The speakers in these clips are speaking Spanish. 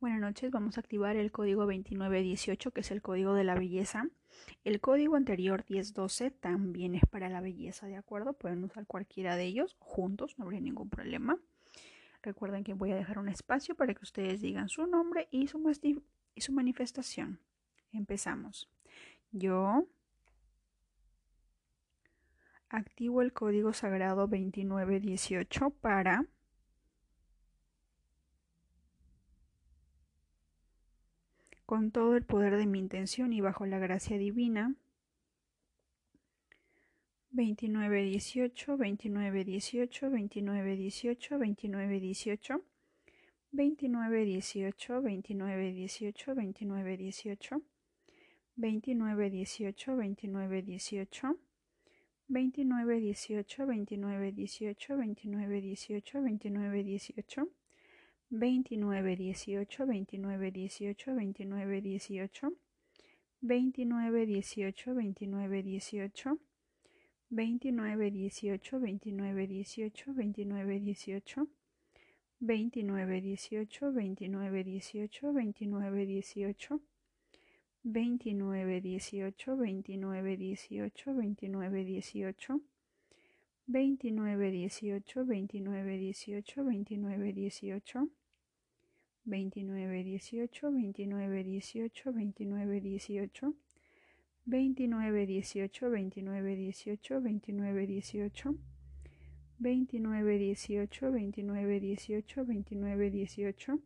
Buenas noches, vamos a activar el código 2918 que es el código de la belleza. El código anterior 1012 también es para la belleza, ¿de acuerdo? Pueden usar cualquiera de ellos juntos, no habría ningún problema. Recuerden que voy a dejar un espacio para que ustedes digan su nombre y su, y su manifestación. Empezamos. Yo activo el código sagrado 2918 para con todo el poder de mi intención y bajo la gracia divina. 29, 18, 29, 18, 29, 18, 29, 18, 29, 18, 29, 18, 29, 18, 29, 18, 29, 18, 29, 18, 29, 18, 29, 18, 29, 18, 29, 18, 29, 18, 29, 18, 29, 18, 29, 18, 29, 18, 29, 18, 29, 18, 29, 18, 29, 18, 29, 18, 29, 18, 29, 18, 29, 18, 29, 18, 29, 18, 29, 18, 29, 18, 29, 18, 29, 18, 29, 18, 29, 18, 29, 18, 29, 18, 29, 18, 29, 18, 29, 18,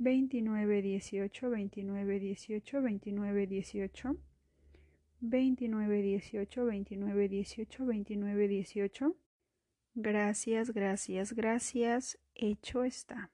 29, 18, 29, 18, 29, 18, 29, 18, 29, 18. Gracias, gracias, gracias. Hecho está.